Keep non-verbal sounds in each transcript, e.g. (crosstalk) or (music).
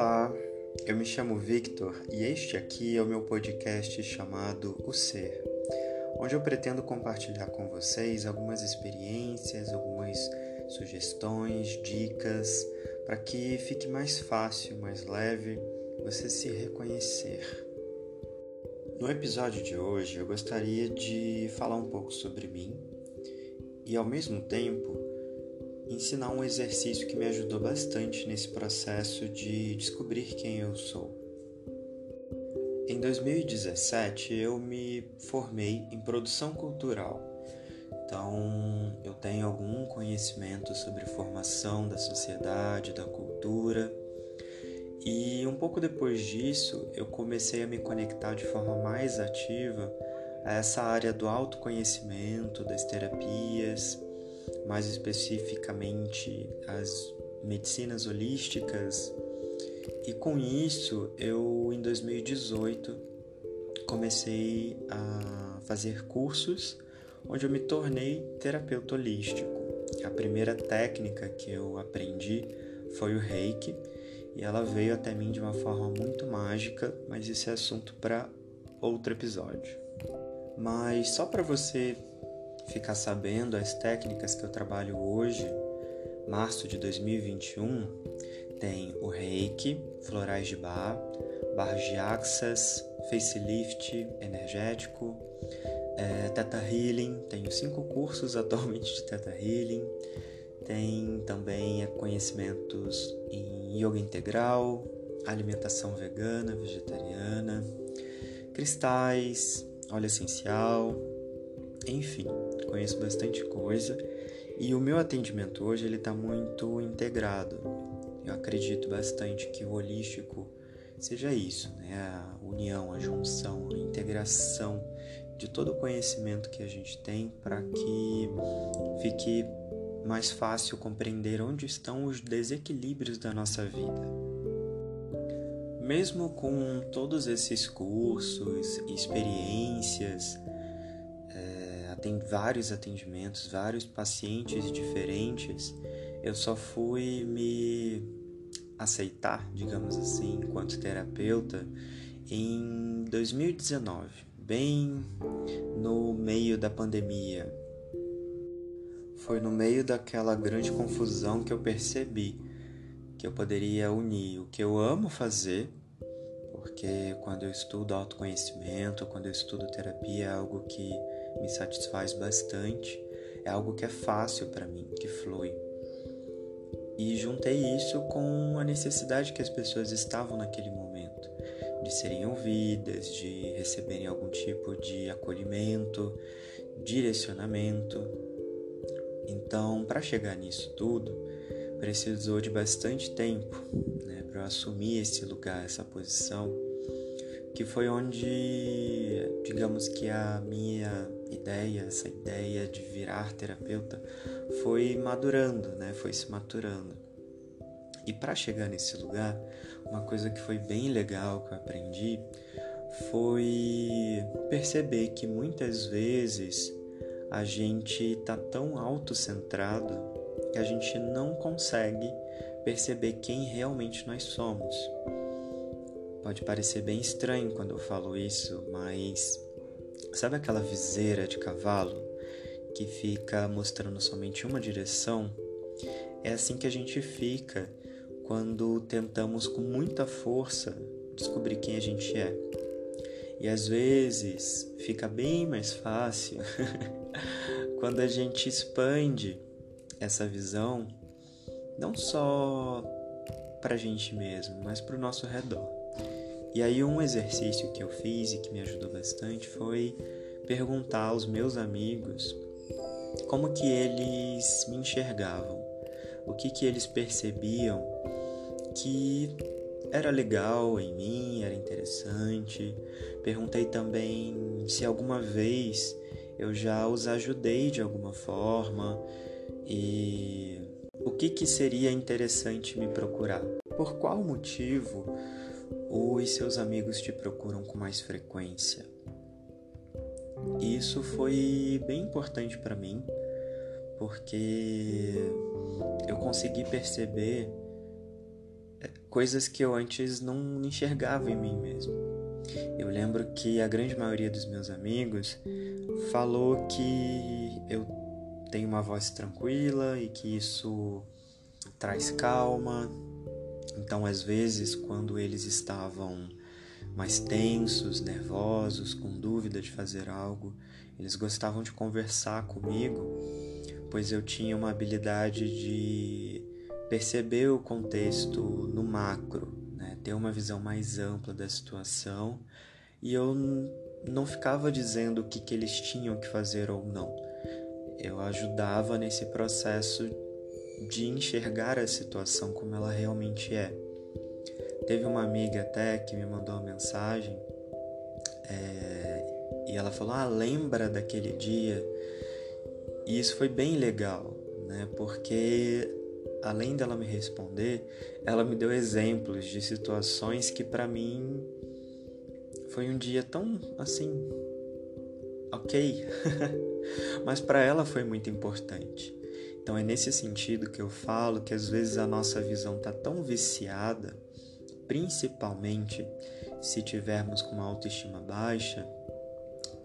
Olá, eu me chamo Victor e este aqui é o meu podcast chamado O Ser, onde eu pretendo compartilhar com vocês algumas experiências, algumas sugestões, dicas, para que fique mais fácil, mais leve você se reconhecer. No episódio de hoje eu gostaria de falar um pouco sobre mim e ao mesmo tempo ensinar um exercício que me ajudou bastante nesse processo de descobrir quem eu sou. Em 2017 eu me formei em produção cultural. Então, eu tenho algum conhecimento sobre formação da sociedade, da cultura. E um pouco depois disso, eu comecei a me conectar de forma mais ativa a essa área do autoconhecimento, das terapias, mais especificamente as medicinas holísticas. E com isso, eu em 2018 comecei a fazer cursos onde eu me tornei terapeuta holístico. A primeira técnica que eu aprendi foi o Reiki e ela veio até mim de uma forma muito mágica, mas esse é assunto para outro episódio. Mas só para você ficar sabendo as técnicas que eu trabalho hoje, março de 2021, tem o Reiki, Florais de Bar, Bar de Axas, Facelift energético, é, Theta Healing, tenho cinco cursos (laughs) atualmente de Theta Healing, tem também conhecimentos em Yoga Integral, alimentação vegana, vegetariana, cristais, óleo essencial, enfim, conheço bastante coisa e o meu atendimento hoje ele está muito integrado. Eu acredito bastante que o holístico seja isso, né? A união, a junção, a integração de todo o conhecimento que a gente tem para que fique mais fácil compreender onde estão os desequilíbrios da nossa vida. Mesmo com todos esses cursos, experiências, tem vários atendimentos, vários pacientes diferentes, eu só fui me aceitar, digamos assim, enquanto terapeuta em 2019, bem no meio da pandemia. Foi no meio daquela grande confusão que eu percebi que eu poderia unir o que eu amo fazer, porque quando eu estudo autoconhecimento, quando eu estudo terapia, é algo que me satisfaz bastante, é algo que é fácil para mim, que flui. E juntei isso com a necessidade que as pessoas estavam naquele momento de serem ouvidas, de receberem algum tipo de acolhimento, direcionamento. Então, para chegar nisso tudo, precisou de bastante tempo né, para eu assumir esse lugar, essa posição que foi onde, digamos que a minha ideia, essa ideia de virar terapeuta, foi madurando, né? Foi se maturando. E para chegar nesse lugar, uma coisa que foi bem legal que eu aprendi foi perceber que muitas vezes a gente tá tão autocentrado que a gente não consegue perceber quem realmente nós somos. Pode parecer bem estranho quando eu falo isso, mas sabe aquela viseira de cavalo que fica mostrando somente uma direção? É assim que a gente fica quando tentamos com muita força descobrir quem a gente é. E às vezes fica bem mais fácil (laughs) quando a gente expande essa visão não só para a gente mesmo, mas para o nosso redor. E aí um exercício que eu fiz e que me ajudou bastante foi perguntar aos meus amigos como que eles me enxergavam, o que que eles percebiam que era legal em mim, era interessante. Perguntei também se alguma vez eu já os ajudei de alguma forma e o que que seria interessante me procurar. Por qual motivo os seus amigos te procuram com mais frequência. Isso foi bem importante para mim, porque eu consegui perceber é, coisas que eu antes não enxergava em mim mesmo. Eu lembro que a grande maioria dos meus amigos falou que eu tenho uma voz tranquila e que isso traz calma. Então, às vezes, quando eles estavam mais tensos, nervosos, com dúvida de fazer algo, eles gostavam de conversar comigo, pois eu tinha uma habilidade de perceber o contexto no macro, né? ter uma visão mais ampla da situação e eu não ficava dizendo o que, que eles tinham que fazer ou não. Eu ajudava nesse processo de enxergar a situação como ela realmente é. Teve uma amiga até que me mandou uma mensagem é, e ela falou: Ah, lembra daquele dia? E isso foi bem legal, né? Porque além dela me responder, ela me deu exemplos de situações que para mim foi um dia tão assim, ok, (laughs) mas para ela foi muito importante. Então é nesse sentido que eu falo que às vezes a nossa visão tá tão viciada, principalmente se tivermos com uma autoestima baixa,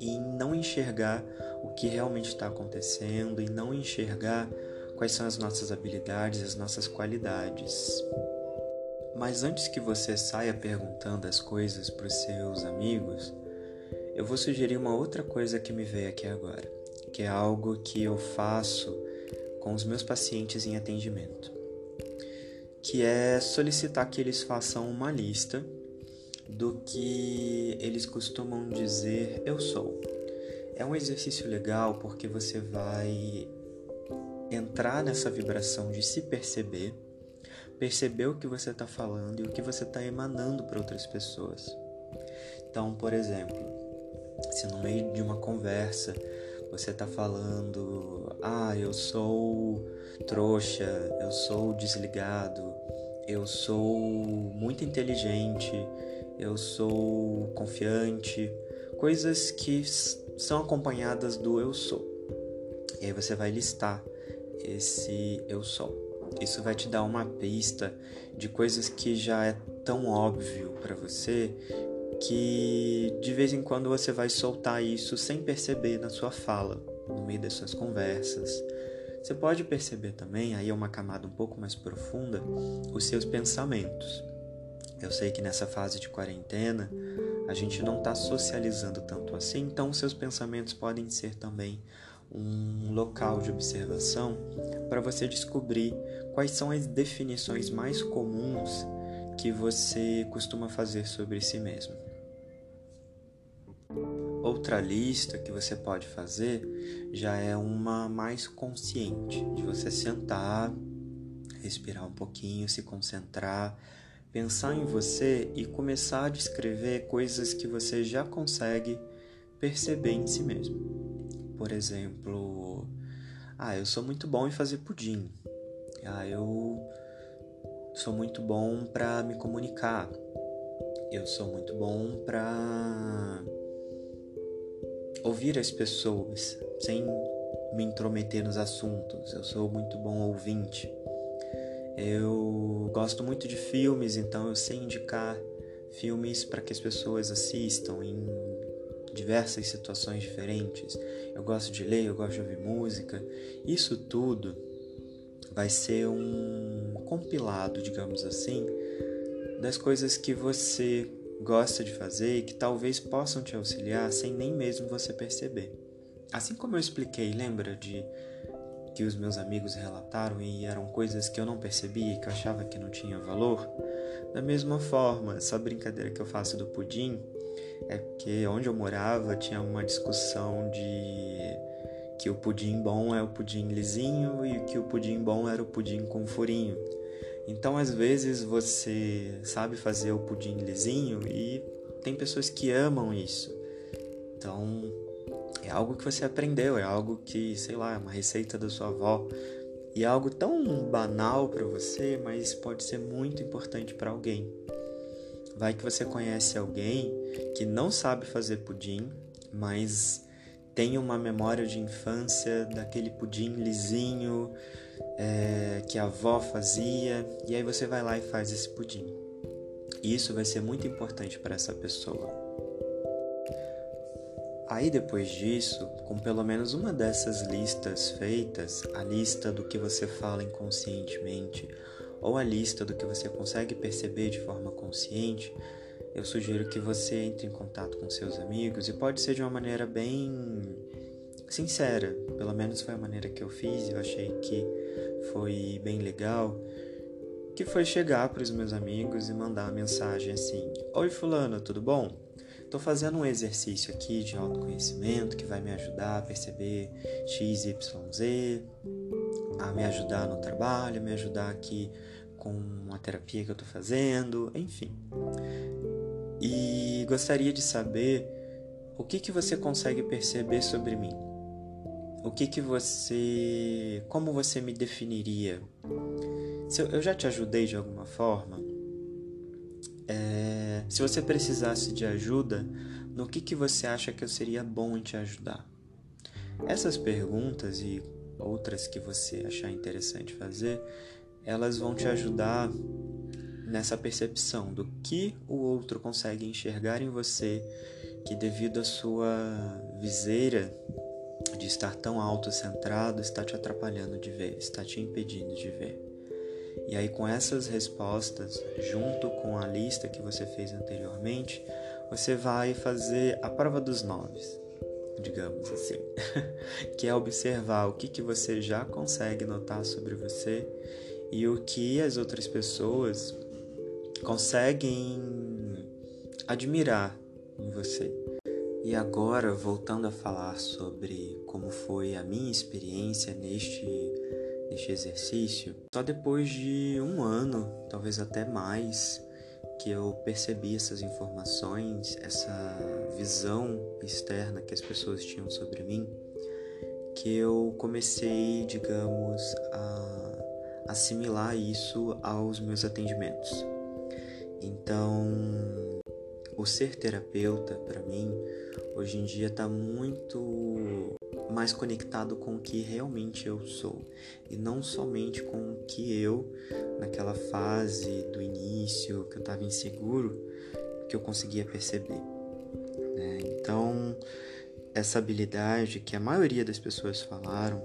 em não enxergar o que realmente está acontecendo e não enxergar quais são as nossas habilidades, as nossas qualidades. Mas antes que você saia perguntando as coisas para os seus amigos, eu vou sugerir uma outra coisa que me veio aqui agora, que é algo que eu faço com os meus pacientes em atendimento, que é solicitar que eles façam uma lista do que eles costumam dizer eu sou. É um exercício legal porque você vai entrar nessa vibração de se perceber perceber o que você está falando e o que você está emanando para outras pessoas. Então, por exemplo, se no meio de uma conversa você está falando, ah, eu sou trouxa, eu sou desligado, eu sou muito inteligente, eu sou confiante, coisas que são acompanhadas do eu sou. E aí você vai listar esse eu sou. Isso vai te dar uma pista de coisas que já é tão óbvio para você que de vez em quando você vai soltar isso sem perceber na sua fala, no meio das suas conversas. Você pode perceber também, aí é uma camada um pouco mais profunda, os seus pensamentos. Eu sei que nessa fase de quarentena a gente não está socializando tanto assim, então seus pensamentos podem ser também um local de observação para você descobrir quais são as definições mais comuns que você costuma fazer sobre si mesmo. Outra lista que você pode fazer já é uma mais consciente, de você sentar, respirar um pouquinho, se concentrar, pensar em você e começar a descrever coisas que você já consegue perceber em si mesmo. Por exemplo, ah, eu sou muito bom em fazer pudim. Ah, eu sou muito bom para me comunicar. Eu sou muito bom para ouvir as pessoas sem me intrometer nos assuntos. Eu sou muito bom ouvinte. Eu gosto muito de filmes, então eu sei indicar filmes para que as pessoas assistam em diversas situações diferentes. Eu gosto de ler, eu gosto de ouvir música. Isso tudo vai ser um compilado, digamos assim, das coisas que você gosta de fazer e que talvez possam te auxiliar sem nem mesmo você perceber. Assim como eu expliquei, lembra de que os meus amigos relataram e eram coisas que eu não percebia e que eu achava que não tinha valor? Da mesma forma, essa brincadeira que eu faço do pudim é que onde eu morava tinha uma discussão de que o pudim bom é o pudim lisinho e que o pudim bom era o pudim com furinho. Então, às vezes você sabe fazer o pudim lisinho e tem pessoas que amam isso. Então, é algo que você aprendeu, é algo que, sei lá, é uma receita da sua avó. E é algo tão banal para você, mas pode ser muito importante para alguém. Vai que você conhece alguém que não sabe fazer pudim, mas tenha uma memória de infância daquele pudim lisinho é, que a avó fazia, e aí você vai lá e faz esse pudim. Isso vai ser muito importante para essa pessoa. Aí depois disso, com pelo menos uma dessas listas feitas, a lista do que você fala inconscientemente ou a lista do que você consegue perceber de forma consciente, eu sugiro que você entre em contato com seus amigos e pode ser de uma maneira bem sincera, pelo menos foi a maneira que eu fiz eu achei que foi bem legal, que foi chegar para os meus amigos e mandar uma mensagem assim: "Oi fulano, tudo bom? Tô fazendo um exercício aqui de autoconhecimento que vai me ajudar a perceber X, Y, Z, a me ajudar no trabalho, me ajudar aqui com a terapia que eu tô fazendo, enfim. E gostaria de saber o que que você consegue perceber sobre mim. O que que você, como você me definiria? Se eu, já te ajudei de alguma forma? É, se você precisasse de ajuda, no que que você acha que eu seria bom em te ajudar? Essas perguntas e outras que você achar interessante fazer, elas vão te ajudar nessa percepção do que o outro consegue enxergar em você que devido à sua viseira de estar tão autocentrado está te atrapalhando de ver, está te impedindo de ver. E aí com essas respostas, junto com a lista que você fez anteriormente, você vai fazer a prova dos noves, digamos assim, (laughs) que é observar o que, que você já consegue notar sobre você e o que as outras pessoas conseguem admirar em você. E agora, voltando a falar sobre como foi a minha experiência neste, neste exercício, só depois de um ano, talvez até mais, que eu percebi essas informações, essa visão externa que as pessoas tinham sobre mim, que eu comecei, digamos, a assimilar isso aos meus atendimentos. Então, o ser terapeuta, para mim, hoje em dia está muito mais conectado com o que realmente eu sou e não somente com o que eu, naquela fase do início, que eu estava inseguro, que eu conseguia perceber. Né? Então, essa habilidade que a maioria das pessoas falaram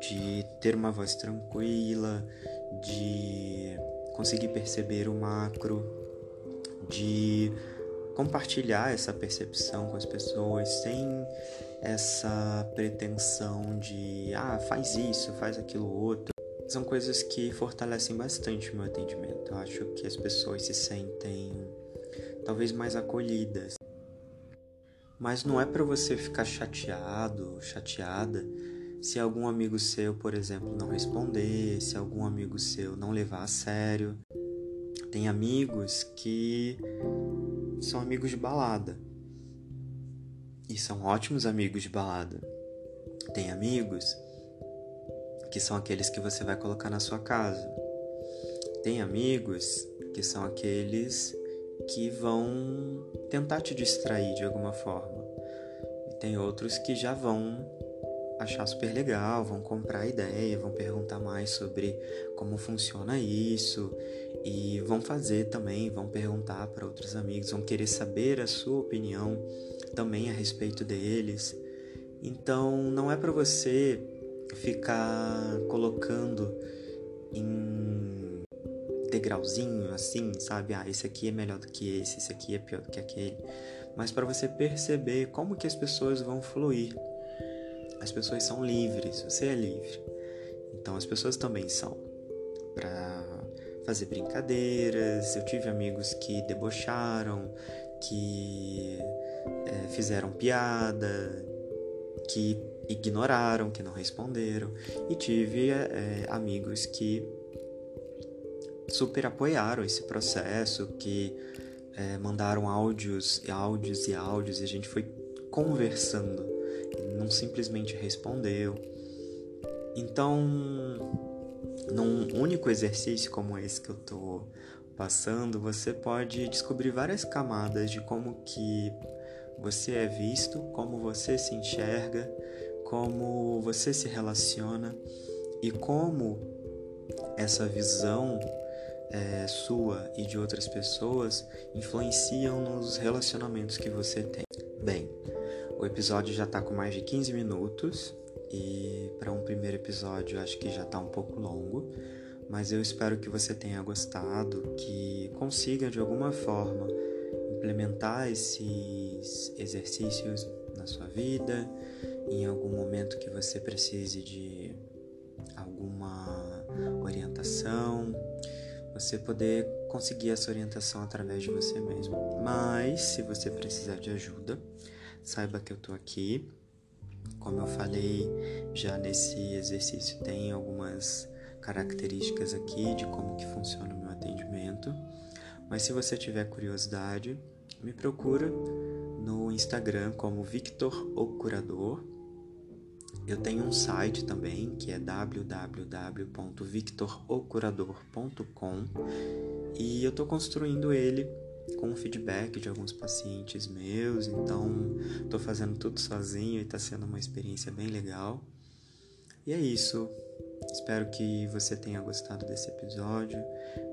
de ter uma voz tranquila, de conseguir perceber o macro, de compartilhar essa percepção com as pessoas sem essa pretensão de ah, faz isso, faz aquilo outro. São coisas que fortalecem bastante o meu atendimento. Eu acho que as pessoas se sentem talvez mais acolhidas. Mas não é para você ficar chateado, chateada se algum amigo seu, por exemplo, não responder, se algum amigo seu não levar a sério. Tem amigos que são amigos de balada. E são ótimos amigos de balada. Tem amigos que são aqueles que você vai colocar na sua casa. Tem amigos que são aqueles que vão tentar te distrair de alguma forma. E tem outros que já vão achar super legal, vão comprar ideia, vão perguntar mais sobre como funciona isso e vão fazer também, vão perguntar para outros amigos, vão querer saber a sua opinião também a respeito deles. Então, não é para você ficar colocando em degrauzinho assim, sabe? Ah, esse aqui é melhor do que esse, esse aqui é pior do que aquele. Mas para você perceber como que as pessoas vão fluir as pessoas são livres, você é livre. Então as pessoas também são. Para fazer brincadeiras, eu tive amigos que debocharam, que é, fizeram piada, que ignoraram, que não responderam, e tive é, amigos que super apoiaram esse processo, que é, mandaram áudios, áudios e áudios, e a gente foi conversando não simplesmente respondeu. Então, num único exercício como esse que eu estou passando, você pode descobrir várias camadas de como que você é visto, como você se enxerga, como você se relaciona e como essa visão é, sua e de outras pessoas influenciam nos relacionamentos que você tem. Bem, o episódio já está com mais de 15 minutos e para um primeiro episódio acho que já está um pouco longo, mas eu espero que você tenha gostado, que consiga de alguma forma implementar esses exercícios na sua vida, em algum momento que você precise de alguma orientação, você poder conseguir essa orientação através de você mesmo. Mas se você precisar de ajuda, saiba que eu estou aqui. Como eu falei já nesse exercício, tem algumas características aqui de como que funciona o meu atendimento. Mas se você tiver curiosidade, me procura no Instagram como Victor o Curador. Eu tenho um site também que é www.victorocurador.com e eu estou construindo ele com feedback de alguns pacientes meus, então estou fazendo tudo sozinho e está sendo uma experiência bem legal. E é isso. Espero que você tenha gostado desse episódio.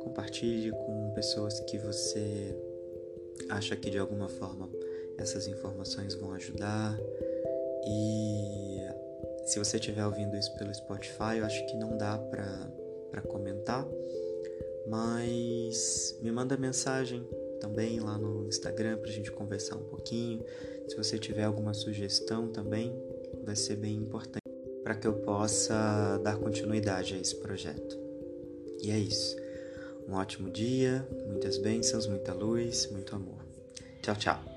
Compartilhe com pessoas que você acha que de alguma forma essas informações vão ajudar. E se você estiver ouvindo isso pelo Spotify, eu acho que não dá para comentar, mas me manda mensagem também lá no Instagram para a gente conversar um pouquinho. Se você tiver alguma sugestão também, vai ser bem importante para que eu possa dar continuidade a esse projeto. E é isso. Um ótimo dia, muitas bênçãos, muita luz, muito amor. Tchau, tchau.